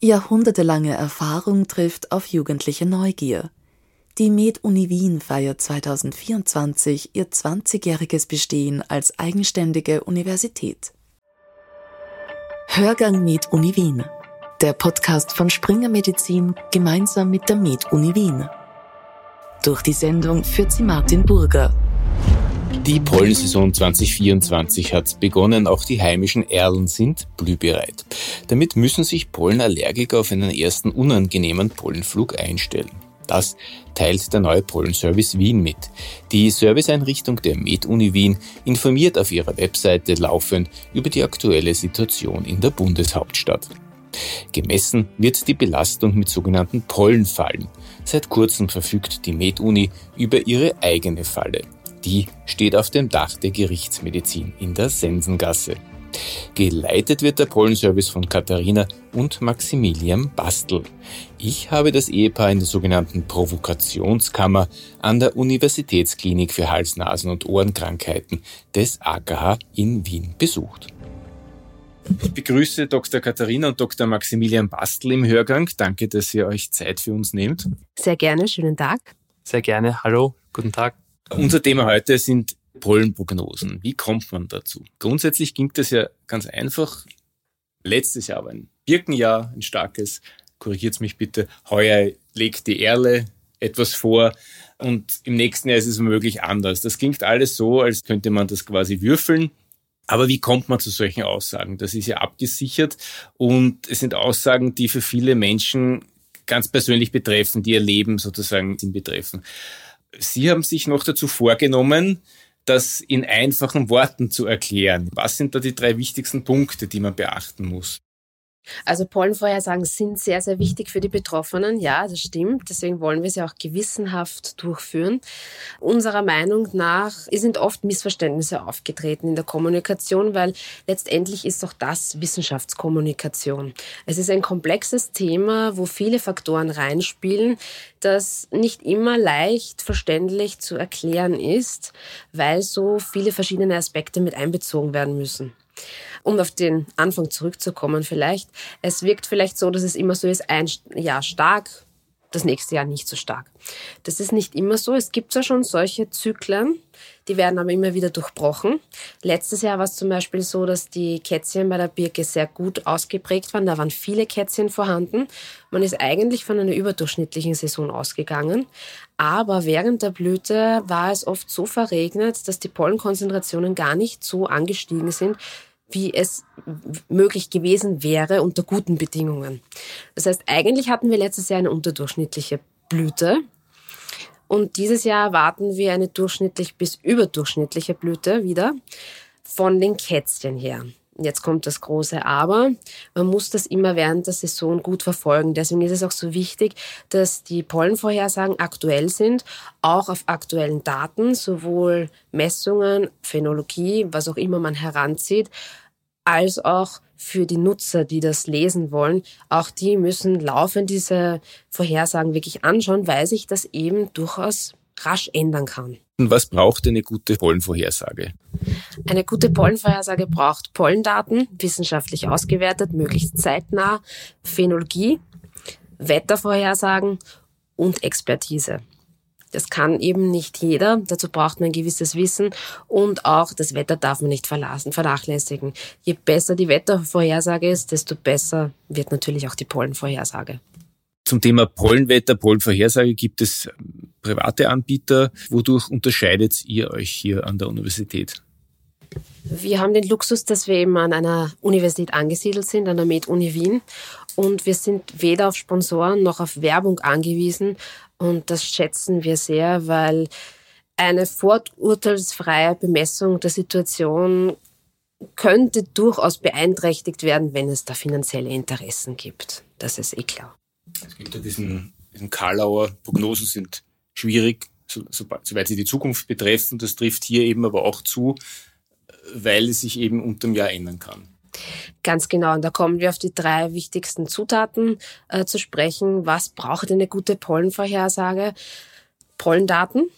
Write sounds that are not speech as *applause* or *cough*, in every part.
Jahrhundertelange Erfahrung trifft auf jugendliche Neugier. Die Med-Uni Wien feiert 2024 ihr 20-jähriges Bestehen als eigenständige Universität. Hörgang Med-Uni Wien. Der Podcast von Springer Medizin gemeinsam mit der Med-Uni Wien. Durch die Sendung führt sie Martin Burger. Die Pollensaison 2024 hat begonnen. Auch die heimischen Erlen sind blühbereit. Damit müssen sich Pollenallergiker auf einen ersten unangenehmen Pollenflug einstellen. Das teilt der neue Pollenservice Wien mit. Die Serviceeinrichtung der Med-Uni Wien informiert auf ihrer Webseite laufend über die aktuelle Situation in der Bundeshauptstadt. Gemessen wird die Belastung mit sogenannten Pollenfallen. Seit kurzem verfügt die Med-Uni über ihre eigene Falle. Die steht auf dem Dach der Gerichtsmedizin in der Sensengasse. Geleitet wird der Pollenservice von Katharina und Maximilian Bastel. Ich habe das Ehepaar in der sogenannten Provokationskammer an der Universitätsklinik für Hals-, Nasen- und Ohrenkrankheiten des AKH in Wien besucht. Ich begrüße Dr. Katharina und Dr. Maximilian Bastel im Hörgang. Danke, dass ihr euch Zeit für uns nehmt. Sehr gerne, schönen Tag. Sehr gerne, hallo, guten Tag. Unser Thema heute sind Pollenprognosen. Wie kommt man dazu? Grundsätzlich ging das ja ganz einfach. Letztes Jahr war ein Birkenjahr, ein starkes. Korrigiert mich bitte. Heuer legt die Erle etwas vor und im nächsten Jahr ist es womöglich anders. Das klingt alles so, als könnte man das quasi würfeln. Aber wie kommt man zu solchen Aussagen? Das ist ja abgesichert und es sind Aussagen, die für viele Menschen ganz persönlich betreffen, die ihr Leben sozusagen betreffen. Sie haben sich noch dazu vorgenommen, das in einfachen Worten zu erklären. Was sind da die drei wichtigsten Punkte, die man beachten muss? Also Pollenvorhersagen sind sehr, sehr wichtig für die Betroffenen. Ja, das stimmt. Deswegen wollen wir sie auch gewissenhaft durchführen. Unserer Meinung nach sind oft Missverständnisse aufgetreten in der Kommunikation, weil letztendlich ist auch das Wissenschaftskommunikation. Es ist ein komplexes Thema, wo viele Faktoren reinspielen, das nicht immer leicht verständlich zu erklären ist, weil so viele verschiedene Aspekte mit einbezogen werden müssen um auf den Anfang zurückzukommen vielleicht, es wirkt vielleicht so, dass es immer so ist, ein Jahr stark, das nächste Jahr nicht so stark. Das ist nicht immer so. Es gibt zwar schon solche Zyklen, die werden aber immer wieder durchbrochen. Letztes Jahr war es zum Beispiel so, dass die Kätzchen bei der Birke sehr gut ausgeprägt waren. Da waren viele Kätzchen vorhanden. Man ist eigentlich von einer überdurchschnittlichen Saison ausgegangen. Aber während der Blüte war es oft so verregnet, dass die Pollenkonzentrationen gar nicht so angestiegen sind, wie es möglich gewesen wäre unter guten Bedingungen. Das heißt, eigentlich hatten wir letztes Jahr eine unterdurchschnittliche Blüte. Und dieses Jahr erwarten wir eine durchschnittlich bis überdurchschnittliche Blüte wieder von den Kätzchen her. Jetzt kommt das große Aber. Man muss das immer während der Saison gut verfolgen. Deswegen ist es auch so wichtig, dass die Pollenvorhersagen aktuell sind, auch auf aktuellen Daten, sowohl Messungen, Phänologie, was auch immer man heranzieht, als auch für die Nutzer, die das lesen wollen. Auch die müssen laufend diese Vorhersagen wirklich anschauen, weil sich das eben durchaus rasch ändern kann. Was braucht eine gute Pollenvorhersage? Eine gute Pollenvorhersage braucht Pollendaten, wissenschaftlich ausgewertet, möglichst zeitnah, Phänologie, Wettervorhersagen und Expertise. Das kann eben nicht jeder. Dazu braucht man ein gewisses Wissen und auch das Wetter darf man nicht vernachlässigen. Je besser die Wettervorhersage ist, desto besser wird natürlich auch die Pollenvorhersage. Zum Thema Pollenwetter, Pollenvorhersage gibt es private Anbieter. Wodurch unterscheidet ihr euch hier an der Universität? Wir haben den Luxus, dass wir eben an einer Universität angesiedelt sind, an der Med-Uni Wien. Und wir sind weder auf Sponsoren noch auf Werbung angewiesen. Und das schätzen wir sehr, weil eine vorurteilsfreie Bemessung der Situation könnte durchaus beeinträchtigt werden, wenn es da finanzielle Interessen gibt. Das ist eh klar. Es gibt ja diesen, diesen Karlauer, Prognosen sind schwierig, so, so, soweit sie die Zukunft betreffen. Das trifft hier eben aber auch zu, weil es sich eben unterm Jahr ändern kann. Ganz genau. Und da kommen wir auf die drei wichtigsten Zutaten äh, zu sprechen. Was braucht eine gute Pollenvorhersage? Pollendaten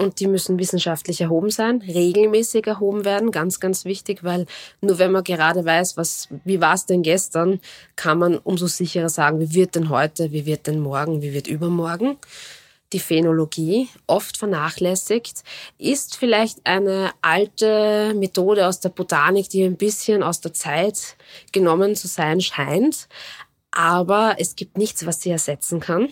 und die müssen wissenschaftlich erhoben sein, regelmäßig erhoben werden, ganz, ganz wichtig, weil nur wenn man gerade weiß, was, wie war es denn gestern, kann man umso sicherer sagen, wie wird denn heute, wie wird denn morgen, wie wird übermorgen. Die Phänologie, oft vernachlässigt, ist vielleicht eine alte Methode aus der Botanik, die ein bisschen aus der Zeit genommen zu sein scheint. Aber es gibt nichts, was sie ersetzen kann.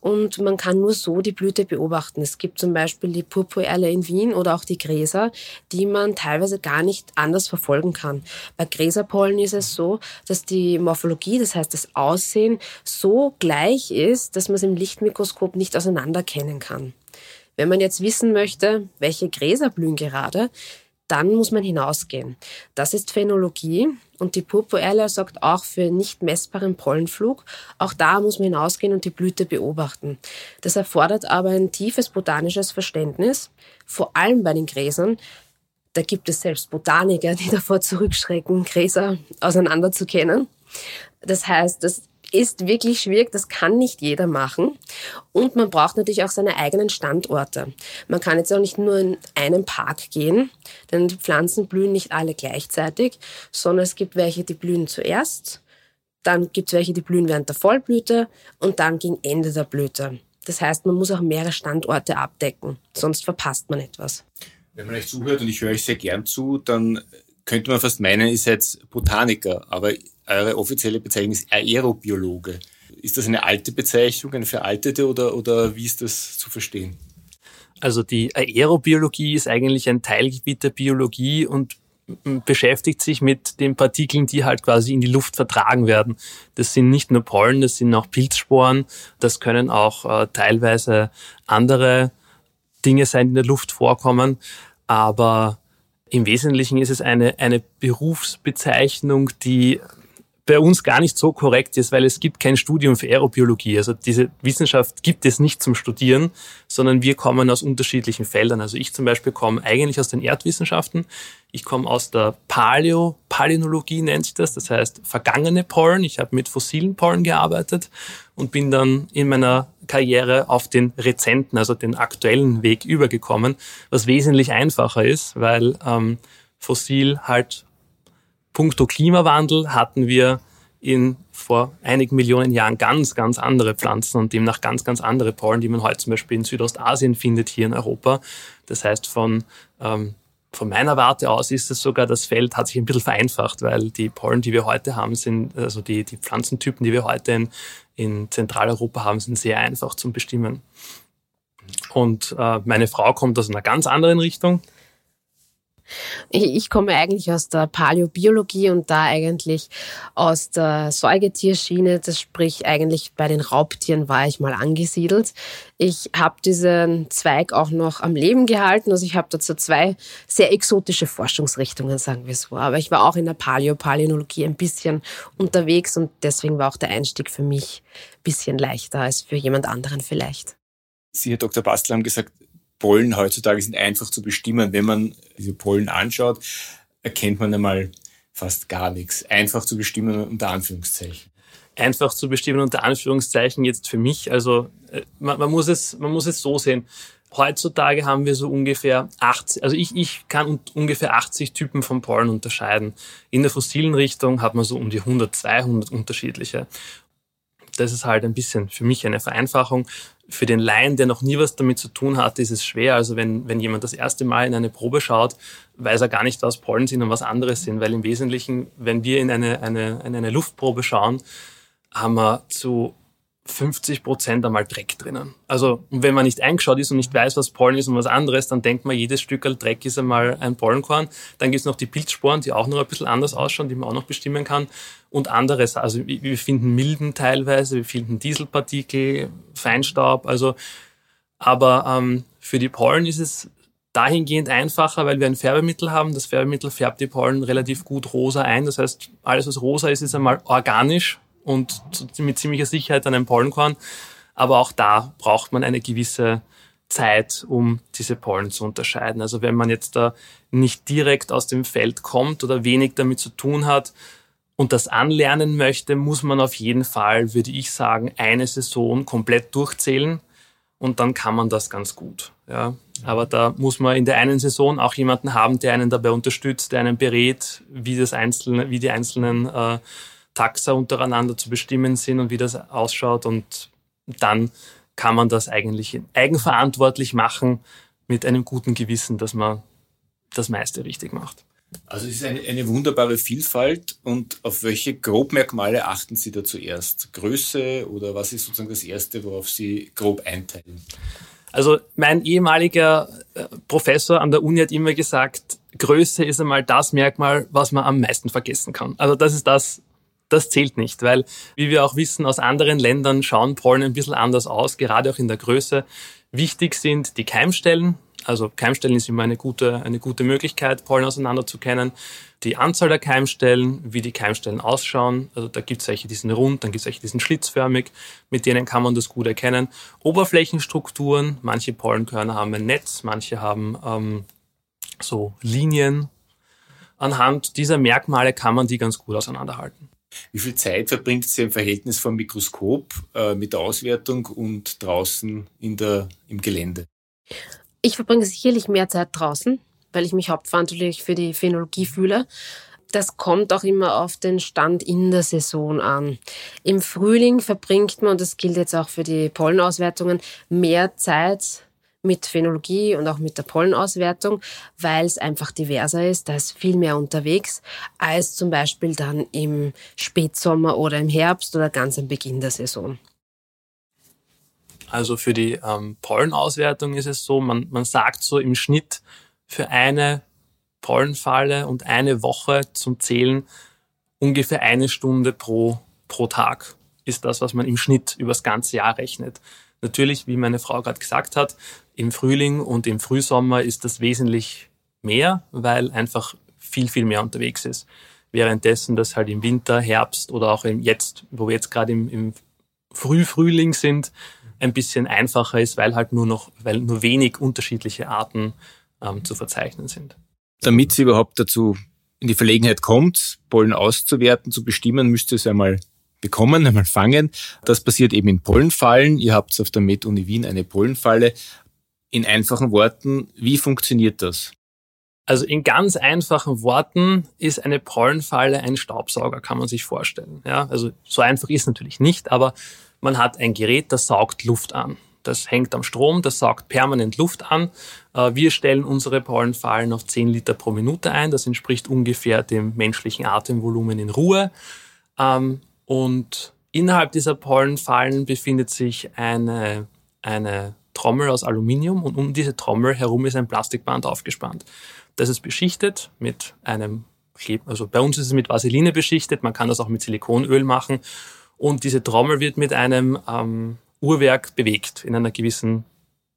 Und man kann nur so die Blüte beobachten. Es gibt zum Beispiel die Purpurerle in Wien oder auch die Gräser, die man teilweise gar nicht anders verfolgen kann. Bei Gräserpollen ist es so, dass die Morphologie, das heißt das Aussehen, so gleich ist, dass man es im Lichtmikroskop nicht auseinanderkennen kann. Wenn man jetzt wissen möchte, welche Gräser blühen gerade, dann muss man hinausgehen. Das ist Phänologie und die Purpurerle sorgt auch für nicht messbaren Pollenflug. Auch da muss man hinausgehen und die Blüte beobachten. Das erfordert aber ein tiefes botanisches Verständnis, vor allem bei den Gräsern. Da gibt es selbst Botaniker, die *laughs* davor zurückschrecken, Gräser auseinanderzukennen. Das heißt, das ist wirklich schwierig, das kann nicht jeder machen. Und man braucht natürlich auch seine eigenen Standorte. Man kann jetzt auch nicht nur in einen Park gehen, denn die Pflanzen blühen nicht alle gleichzeitig, sondern es gibt welche, die blühen zuerst, dann gibt es welche, die blühen während der Vollblüte und dann gegen Ende der Blüte. Das heißt, man muss auch mehrere Standorte abdecken, sonst verpasst man etwas. Wenn man euch zuhört, und ich höre euch sehr gern zu, dann könnte man fast meinen, ihr seid Botaniker, aber eure offizielle Bezeichnung ist Aerobiologe. Ist das eine alte Bezeichnung, eine veraltete oder, oder wie ist das zu verstehen? Also die Aerobiologie ist eigentlich ein Teilgebiet der Biologie und beschäftigt sich mit den Partikeln, die halt quasi in die Luft vertragen werden. Das sind nicht nur Pollen, das sind auch Pilzsporen, das können auch äh, teilweise andere Dinge sein, die in der Luft vorkommen, aber im Wesentlichen ist es eine, eine Berufsbezeichnung, die bei uns gar nicht so korrekt ist, weil es gibt kein Studium für Aerobiologie. Also diese Wissenschaft gibt es nicht zum Studieren, sondern wir kommen aus unterschiedlichen Feldern. Also ich zum Beispiel komme eigentlich aus den Erdwissenschaften. Ich komme aus der Paleo, Palynologie nennt sich das, das heißt vergangene Pollen. Ich habe mit fossilen Pollen gearbeitet und bin dann in meiner Karriere auf den rezenten, also den aktuellen Weg übergekommen, was wesentlich einfacher ist, weil ähm, fossil halt puncto Klimawandel hatten wir in vor einigen Millionen Jahren ganz, ganz andere Pflanzen und demnach ganz, ganz andere Pollen, die man heute zum Beispiel in Südostasien findet, hier in Europa. Das heißt, von, ähm, von meiner Warte aus ist es sogar, das Feld hat sich ein bisschen vereinfacht, weil die Pollen, die wir heute haben, sind, also die, die Pflanzentypen, die wir heute in, in Zentraleuropa haben, sind sehr einfach zum Bestimmen. Und äh, meine Frau kommt aus einer ganz anderen Richtung. Ich komme eigentlich aus der Paläobiologie und da eigentlich aus der Säugetierschiene, das sprich eigentlich bei den Raubtieren war ich mal angesiedelt. Ich habe diesen Zweig auch noch am Leben gehalten, also ich habe dazu zwei sehr exotische Forschungsrichtungen, sagen wir so. Aber ich war auch in der Paläopaläonologie ein bisschen unterwegs und deswegen war auch der Einstieg für mich ein bisschen leichter als für jemand anderen vielleicht. Sie, Herr Dr. Bastel, haben gesagt, Pollen heutzutage sind einfach zu bestimmen. Wenn man diese Pollen anschaut, erkennt man einmal fast gar nichts. Einfach zu bestimmen unter Anführungszeichen. Einfach zu bestimmen unter Anführungszeichen jetzt für mich. Also äh, man, man muss es, man muss es so sehen. Heutzutage haben wir so ungefähr 80, also ich, ich kann ungefähr 80 Typen von Pollen unterscheiden. In der fossilen Richtung hat man so um die 100, 200 unterschiedliche. Das ist halt ein bisschen für mich eine Vereinfachung für den Laien, der noch nie was damit zu tun hat, ist es schwer. Also wenn, wenn jemand das erste Mal in eine Probe schaut, weiß er gar nicht, was Pollen sind und was anderes sind, weil im Wesentlichen, wenn wir in eine, eine, in eine Luftprobe schauen, haben wir zu 50 Prozent einmal Dreck drinnen. Also wenn man nicht eingeschaut ist und nicht weiß, was Pollen ist und was anderes, dann denkt man, jedes Stück Dreck ist einmal ein Pollenkorn. Dann gibt es noch die Pilzsporen, die auch noch ein bisschen anders ausschauen, die man auch noch bestimmen kann. Und anderes, also wir finden Milben teilweise, wir finden Dieselpartikel, Feinstaub. Also, aber ähm, für die Pollen ist es dahingehend einfacher, weil wir ein Färbemittel haben. Das Färbemittel färbt die Pollen relativ gut rosa ein. Das heißt, alles, was rosa ist, ist einmal organisch und mit ziemlicher Sicherheit ein Pollenkorn. Aber auch da braucht man eine gewisse Zeit, um diese Pollen zu unterscheiden. Also wenn man jetzt da nicht direkt aus dem Feld kommt oder wenig damit zu tun hat und das anlernen möchte, muss man auf jeden Fall, würde ich sagen, eine Saison komplett durchzählen und dann kann man das ganz gut. Ja. Aber da muss man in der einen Saison auch jemanden haben, der einen dabei unterstützt, der einen berät, wie das einzelne, wie die einzelnen äh, Taxa untereinander zu bestimmen sind und wie das ausschaut. Und dann kann man das eigentlich eigenverantwortlich machen mit einem guten Gewissen, dass man das meiste richtig macht. Also es ist eine, eine wunderbare Vielfalt und auf welche Grobmerkmale achten Sie da zuerst? Größe oder was ist sozusagen das Erste, worauf Sie grob einteilen? Also mein ehemaliger äh, Professor an der Uni hat immer gesagt, Größe ist einmal das Merkmal, was man am meisten vergessen kann. Also das ist das, das zählt nicht, weil, wie wir auch wissen, aus anderen Ländern schauen Pollen ein bisschen anders aus, gerade auch in der Größe. Wichtig sind die Keimstellen, also Keimstellen ist immer eine gute, eine gute Möglichkeit, Pollen auseinander zu kennen. Die Anzahl der Keimstellen, wie die Keimstellen ausschauen, also da gibt es welche, die sind rund, dann gibt es welche, die sind schlitzförmig, mit denen kann man das gut erkennen. Oberflächenstrukturen, manche Pollenkörner haben ein Netz, manche haben ähm, so Linien. Anhand dieser Merkmale kann man die ganz gut auseinanderhalten. Wie viel Zeit verbringt sie im Verhältnis vom Mikroskop äh, mit der Auswertung und draußen in der, im Gelände? Ich verbringe sicherlich mehr Zeit draußen, weil ich mich hauptverantwortlich für die Phänologie fühle. Das kommt auch immer auf den Stand in der Saison an. Im Frühling verbringt man, und das gilt jetzt auch für die Pollenauswertungen, mehr Zeit mit Phänologie und auch mit der Pollenauswertung, weil es einfach diverser ist. Da ist viel mehr unterwegs als zum Beispiel dann im Spätsommer oder im Herbst oder ganz am Beginn der Saison. Also für die ähm, Pollenauswertung ist es so, man, man sagt so im Schnitt für eine Pollenfalle und eine Woche zum Zählen ungefähr eine Stunde pro, pro Tag ist das, was man im Schnitt übers ganze Jahr rechnet. Natürlich, wie meine Frau gerade gesagt hat, im Frühling und im Frühsommer ist das wesentlich mehr, weil einfach viel, viel mehr unterwegs ist. Währenddessen, dass halt im Winter, Herbst oder auch jetzt, wo wir jetzt gerade im, im Frühfrühling sind, ein bisschen einfacher ist, weil halt nur noch, weil nur wenig unterschiedliche Arten ähm, zu verzeichnen sind. Damit sie überhaupt dazu in die Verlegenheit kommt, Pollen auszuwerten, zu bestimmen, müsste es einmal bekommen, einmal fangen. Das passiert eben in Pollenfallen. Ihr habt auf der Med-Uni Wien eine Pollenfalle. In einfachen Worten, wie funktioniert das? Also in ganz einfachen Worten ist eine Pollenfalle ein Staubsauger, kann man sich vorstellen. Ja, also so einfach ist natürlich nicht, aber man hat ein Gerät, das saugt Luft an. Das hängt am Strom, das saugt permanent Luft an. Äh, wir stellen unsere Pollenfallen auf 10 Liter pro Minute ein. Das entspricht ungefähr dem menschlichen Atemvolumen in Ruhe. Ähm, und innerhalb dieser Pollenfallen befindet sich eine, eine Trommel aus Aluminium und um diese Trommel herum ist ein Plastikband aufgespannt. Das ist beschichtet mit einem Kleb, also bei uns ist es mit Vaseline beschichtet, man kann das auch mit Silikonöl machen und diese Trommel wird mit einem ähm, Uhrwerk bewegt in einer gewissen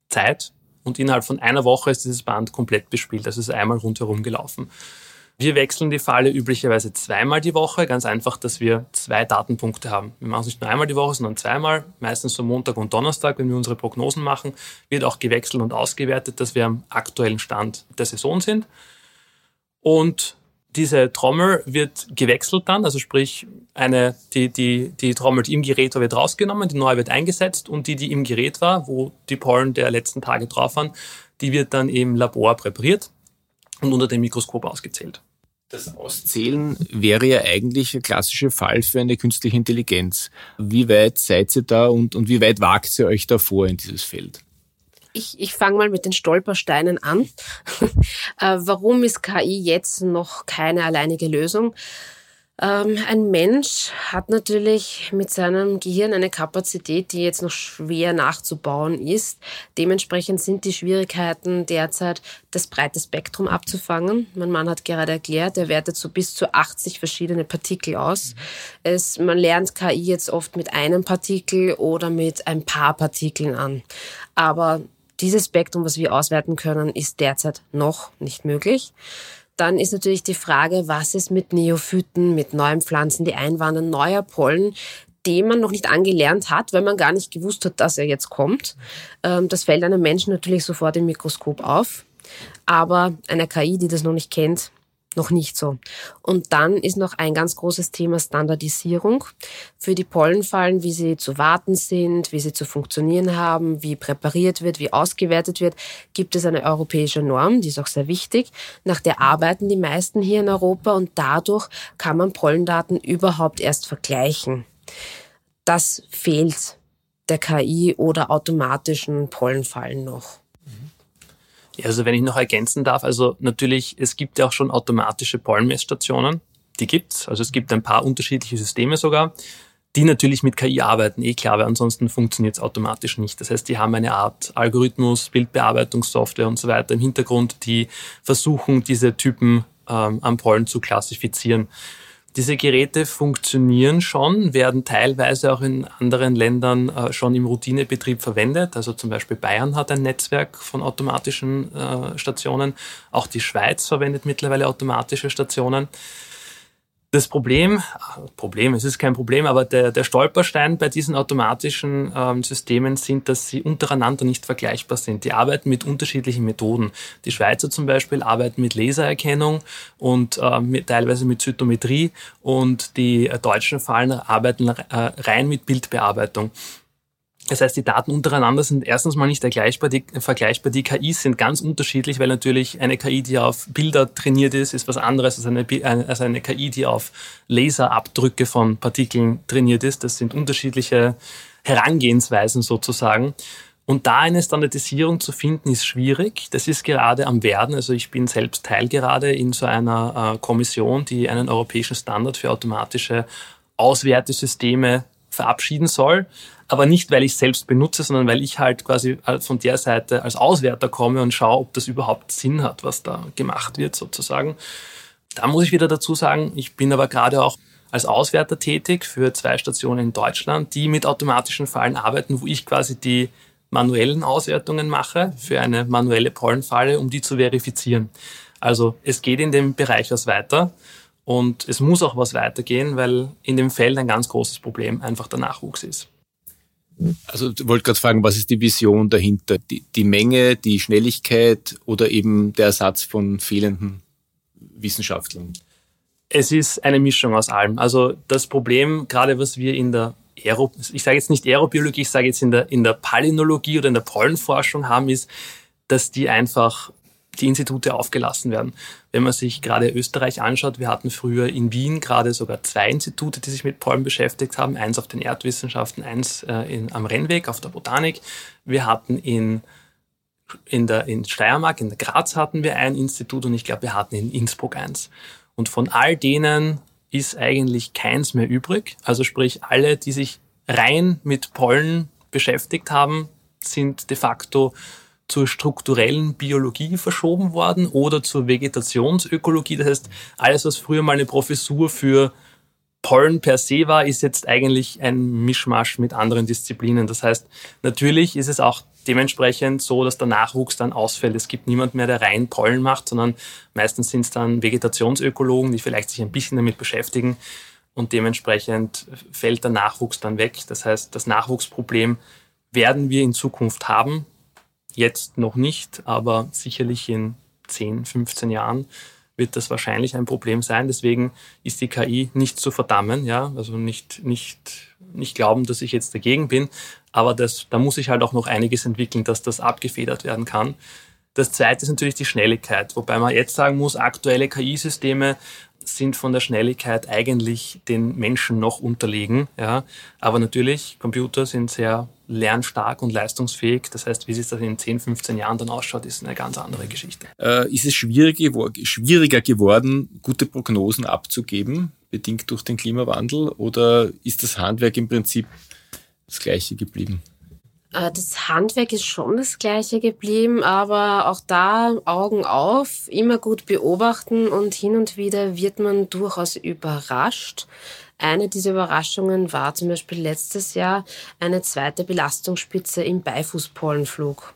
Zeit. Und innerhalb von einer Woche ist dieses Band komplett bespielt. Das ist einmal rundherum gelaufen. Wir wechseln die Falle üblicherweise zweimal die Woche. Ganz einfach, dass wir zwei Datenpunkte haben. Wir machen es nicht nur einmal die Woche, sondern zweimal. Meistens so Montag und Donnerstag, wenn wir unsere Prognosen machen, wird auch gewechselt und ausgewertet, dass wir am aktuellen Stand der Saison sind. Und diese Trommel wird gewechselt dann, also sprich, eine, die, die, die Trommel, die im Gerät war, wird rausgenommen, die neue wird eingesetzt und die, die im Gerät war, wo die Pollen der letzten Tage drauf waren, die wird dann im Labor präpariert und unter dem Mikroskop ausgezählt. Das Auszählen wäre ja eigentlich ein klassischer Fall für eine künstliche Intelligenz. Wie weit seid ihr da und, und wie weit wagt ihr euch da vor in dieses Feld? Ich, ich fange mal mit den Stolpersteinen an. *laughs* äh, warum ist KI jetzt noch keine alleinige Lösung? Ähm, ein Mensch hat natürlich mit seinem Gehirn eine Kapazität, die jetzt noch schwer nachzubauen ist. Dementsprechend sind die Schwierigkeiten derzeit, das breite Spektrum abzufangen. Mein Mann hat gerade erklärt, er wertet so bis zu 80 verschiedene Partikel aus. Es, man lernt KI jetzt oft mit einem Partikel oder mit ein paar Partikeln an. Aber dieses Spektrum, was wir auswerten können, ist derzeit noch nicht möglich. Dann ist natürlich die Frage, was ist mit Neophyten, mit neuen Pflanzen, die einwandern, neuer Pollen, den man noch nicht angelernt hat, weil man gar nicht gewusst hat, dass er jetzt kommt. Ähm, das fällt einem Menschen natürlich sofort im Mikroskop auf. Aber eine KI, die das noch nicht kennt, noch nicht so. Und dann ist noch ein ganz großes Thema Standardisierung für die Pollenfallen, wie sie zu warten sind, wie sie zu funktionieren haben, wie präpariert wird, wie ausgewertet wird, gibt es eine europäische Norm, die ist auch sehr wichtig. Nach der arbeiten die meisten hier in Europa und dadurch kann man Pollendaten überhaupt erst vergleichen. Das fehlt der KI oder automatischen Pollenfallen noch. Also wenn ich noch ergänzen darf, also natürlich, es gibt ja auch schon automatische Pollenmessstationen. Die gibt's. Also es gibt ein paar unterschiedliche Systeme sogar, die natürlich mit KI arbeiten, eh klar, weil ansonsten funktioniert es automatisch nicht. Das heißt, die haben eine Art Algorithmus, Bildbearbeitungssoftware und so weiter im Hintergrund, die versuchen, diese Typen ähm, am Pollen zu klassifizieren. Diese Geräte funktionieren schon, werden teilweise auch in anderen Ländern äh, schon im Routinebetrieb verwendet. Also zum Beispiel Bayern hat ein Netzwerk von automatischen äh, Stationen. Auch die Schweiz verwendet mittlerweile automatische Stationen. Das Problem, Problem, es ist kein Problem, aber der, der Stolperstein bei diesen automatischen ähm, Systemen sind, dass sie untereinander nicht vergleichbar sind. Die arbeiten mit unterschiedlichen Methoden. Die Schweizer zum Beispiel arbeiten mit Lasererkennung und äh, mit, teilweise mit Zytometrie und die äh, deutschen Fallen arbeiten äh, rein mit Bildbearbeitung. Das heißt, die Daten untereinander sind erstens mal nicht vergleichbar. Die, vergleichbar. die KIs sind ganz unterschiedlich, weil natürlich eine KI, die auf Bilder trainiert ist, ist was anderes als eine, als eine KI, die auf Laserabdrücke von Partikeln trainiert ist. Das sind unterschiedliche Herangehensweisen sozusagen. Und da eine Standardisierung zu finden, ist schwierig. Das ist gerade am Werden. Also ich bin selbst Teil gerade in so einer äh, Kommission, die einen europäischen Standard für automatische Auswertesysteme verabschieden soll aber nicht, weil ich selbst benutze, sondern weil ich halt quasi von der Seite als Auswerter komme und schaue, ob das überhaupt Sinn hat, was da gemacht wird sozusagen. Da muss ich wieder dazu sagen, ich bin aber gerade auch als Auswerter tätig für zwei Stationen in Deutschland, die mit automatischen Fallen arbeiten, wo ich quasi die manuellen Auswertungen mache für eine manuelle Pollenfalle, um die zu verifizieren. Also es geht in dem Bereich was weiter und es muss auch was weitergehen, weil in dem Feld ein ganz großes Problem einfach der Nachwuchs ist. Also ich wollte gerade fragen, was ist die Vision dahinter? Die, die Menge, die Schnelligkeit oder eben der Ersatz von fehlenden Wissenschaftlern? Es ist eine Mischung aus allem. Also das Problem, gerade was wir in der Aero, ich sage jetzt nicht Aerobiologie, ich sage jetzt in der, in der Palynologie oder in der Pollenforschung haben, ist, dass die einfach die Institute aufgelassen werden. Wenn man sich gerade Österreich anschaut, wir hatten früher in Wien gerade sogar zwei Institute, die sich mit Pollen beschäftigt haben. Eins auf den Erdwissenschaften, eins äh, in, am Rennweg auf der Botanik. Wir hatten in in der in Steiermark, in Graz hatten wir ein Institut und ich glaube, wir hatten in Innsbruck eins. Und von all denen ist eigentlich keins mehr übrig. Also sprich, alle, die sich rein mit Pollen beschäftigt haben, sind de facto zur strukturellen Biologie verschoben worden oder zur Vegetationsökologie. Das heißt, alles, was früher mal eine Professur für Pollen per se war, ist jetzt eigentlich ein Mischmasch mit anderen Disziplinen. Das heißt, natürlich ist es auch dementsprechend so, dass der Nachwuchs dann ausfällt. Es gibt niemand mehr, der rein Pollen macht, sondern meistens sind es dann Vegetationsökologen, die vielleicht sich ein bisschen damit beschäftigen und dementsprechend fällt der Nachwuchs dann weg. Das heißt, das Nachwuchsproblem werden wir in Zukunft haben. Jetzt noch nicht, aber sicherlich in 10, 15 Jahren wird das wahrscheinlich ein Problem sein. Deswegen ist die KI nicht zu verdammen, ja, also nicht, nicht, nicht glauben, dass ich jetzt dagegen bin. Aber das, da muss ich halt auch noch einiges entwickeln, dass das abgefedert werden kann. Das zweite ist natürlich die Schnelligkeit, wobei man jetzt sagen muss, aktuelle KI-Systeme sind von der Schnelligkeit eigentlich den Menschen noch unterlegen. Ja. Aber natürlich, Computer sind sehr lernstark und leistungsfähig. Das heißt, wie sich das in 10, 15 Jahren dann ausschaut, ist eine ganz andere Geschichte. Äh, ist es schwieriger geworden, gute Prognosen abzugeben, bedingt durch den Klimawandel, oder ist das Handwerk im Prinzip das gleiche geblieben? Äh, das Handwerk ist schon das gleiche geblieben, aber auch da Augen auf, immer gut beobachten und hin und wieder wird man durchaus überrascht. Eine dieser Überraschungen war zum Beispiel letztes Jahr eine zweite Belastungsspitze im Beifußpollenflug.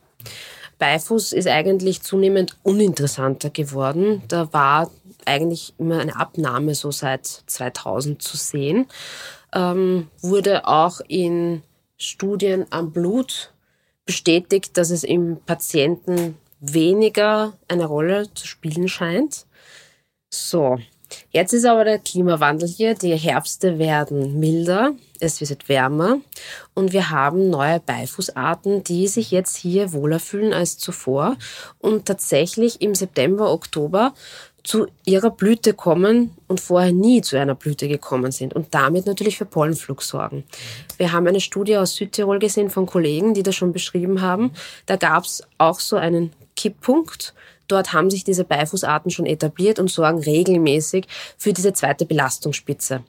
Beifuß ist eigentlich zunehmend uninteressanter geworden. Da war eigentlich immer eine Abnahme so seit 2000 zu sehen. Ähm, wurde auch in Studien am Blut bestätigt, dass es im Patienten weniger eine Rolle zu spielen scheint. So, jetzt ist aber der Klimawandel hier. Die Herbste werden milder, es wird wärmer und wir haben neue Beifußarten, die sich jetzt hier wohler fühlen als zuvor und tatsächlich im September, Oktober zu ihrer Blüte kommen und vorher nie zu einer Blüte gekommen sind und damit natürlich für Pollenflug sorgen. Wir haben eine Studie aus Südtirol gesehen von Kollegen, die das schon beschrieben haben. Da gab es auch so einen Kipppunkt. Dort haben sich diese Beifußarten schon etabliert und sorgen regelmäßig für diese zweite Belastungsspitze.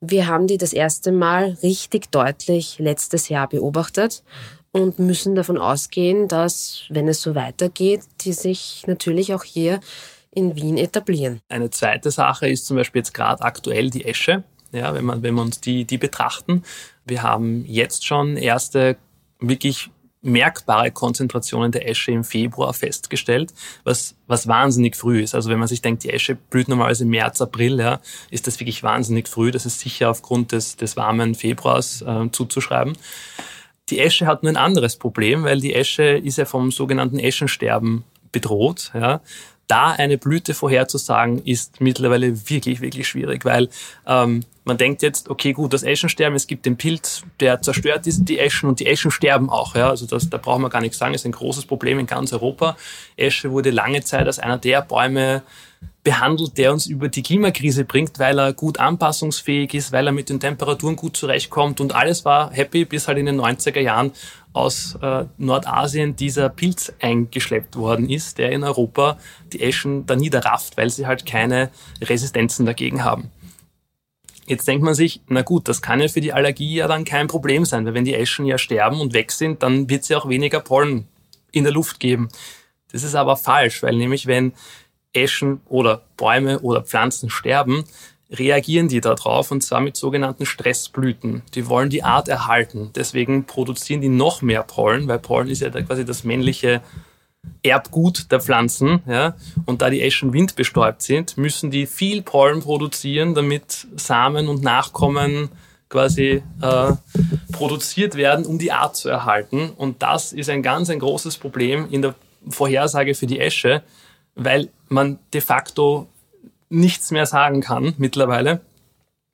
Wir haben die das erste Mal richtig deutlich letztes Jahr beobachtet und müssen davon ausgehen, dass, wenn es so weitergeht, die sich natürlich auch hier in Wien etablieren. Eine zweite Sache ist zum Beispiel jetzt gerade aktuell die Esche. Ja, wenn, man, wenn wir uns die, die betrachten. Wir haben jetzt schon erste wirklich merkbare Konzentrationen der Esche im Februar festgestellt, was, was wahnsinnig früh ist. Also wenn man sich denkt, die Esche blüht normalerweise im März, April, ja, ist das wirklich wahnsinnig früh. Das ist sicher aufgrund des, des warmen Februars äh, zuzuschreiben. Die Esche hat nur ein anderes Problem, weil die Esche ist ja vom sogenannten Eschensterben bedroht. Ja da eine Blüte vorherzusagen, ist mittlerweile wirklich, wirklich schwierig, weil ähm, man denkt jetzt, okay, gut, das Eschensterben, es gibt den Pilz, der zerstört die Eschen und die Eschen sterben auch. Ja? Also das, da braucht man gar nichts sagen, ist ein großes Problem in ganz Europa. Esche wurde lange Zeit als einer der Bäume behandelt, der uns über die Klimakrise bringt, weil er gut anpassungsfähig ist, weil er mit den Temperaturen gut zurechtkommt und alles war happy, bis halt in den 90er Jahren aus äh, Nordasien dieser Pilz eingeschleppt worden ist, der in Europa die Eschen da niederrafft, weil sie halt keine Resistenzen dagegen haben. Jetzt denkt man sich, na gut, das kann ja für die Allergie ja dann kein Problem sein, weil wenn die Eschen ja sterben und weg sind, dann wird es ja auch weniger Pollen in der Luft geben. Das ist aber falsch, weil nämlich wenn Eschen oder Bäume oder Pflanzen sterben, reagieren die darauf und zwar mit sogenannten Stressblüten. Die wollen die Art erhalten. Deswegen produzieren die noch mehr Pollen, weil Pollen ist ja quasi das männliche Erbgut der Pflanzen. Ja? Und da die Eschen windbestäubt sind, müssen die viel Pollen produzieren, damit Samen und Nachkommen quasi äh, produziert werden, um die Art zu erhalten. Und das ist ein ganz ein großes Problem in der Vorhersage für die Esche, weil man de facto nichts mehr sagen kann mittlerweile.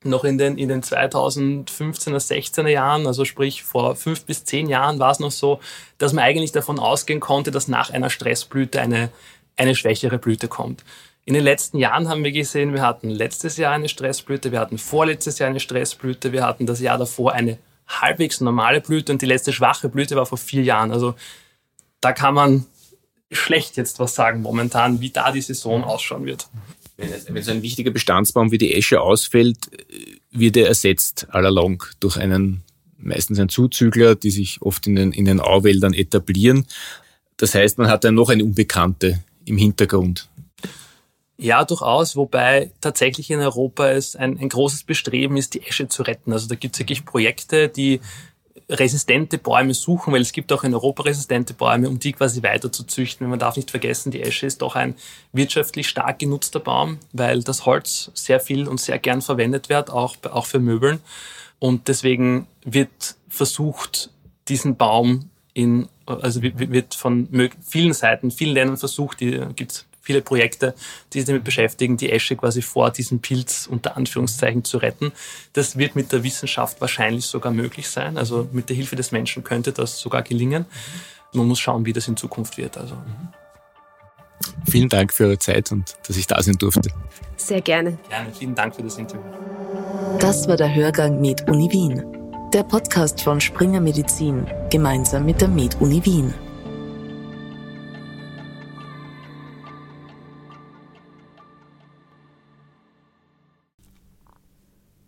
Noch in den, in den 2015er, 16er Jahren, also sprich vor fünf bis zehn Jahren war es noch so, dass man eigentlich davon ausgehen konnte, dass nach einer Stressblüte eine, eine schwächere Blüte kommt. In den letzten Jahren haben wir gesehen, wir hatten letztes Jahr eine Stressblüte, wir hatten vorletztes Jahr eine Stressblüte, wir hatten das Jahr davor eine halbwegs normale Blüte und die letzte schwache Blüte war vor vier Jahren. Also da kann man schlecht jetzt was sagen momentan, wie da die Saison ausschauen wird. Wenn so ein wichtiger Bestandsbaum wie die Esche ausfällt, wird er ersetzt allalong durch einen meistens ein Zuzügler, die sich oft in den, in den Auwäldern etablieren. Das heißt, man hat dann noch eine Unbekannte im Hintergrund. Ja, durchaus, wobei tatsächlich in Europa es ein, ein großes Bestreben ist, die Esche zu retten. Also da gibt es wirklich Projekte, die resistente Bäume suchen, weil es gibt auch in Europa resistente Bäume, um die quasi weiter zu züchten. Man darf nicht vergessen, die Esche ist doch ein wirtschaftlich stark genutzter Baum, weil das Holz sehr viel und sehr gern verwendet wird, auch, auch für Möbeln. Und deswegen wird versucht, diesen Baum in, also wird von vielen Seiten, vielen Ländern versucht, die gibt's viele Projekte, die sich damit beschäftigen, die Esche quasi vor diesem Pilz unter Anführungszeichen zu retten. Das wird mit der Wissenschaft wahrscheinlich sogar möglich sein. Also mit der Hilfe des Menschen könnte das sogar gelingen. Man muss schauen, wie das in Zukunft wird. Also. Vielen Dank für eure Zeit und dass ich da sein durfte. Sehr gerne. Gerne. Vielen Dank für das Interview. Das war der Hörgang Med Uni Wien. Der Podcast von Springer Medizin gemeinsam mit der Med Uni Wien.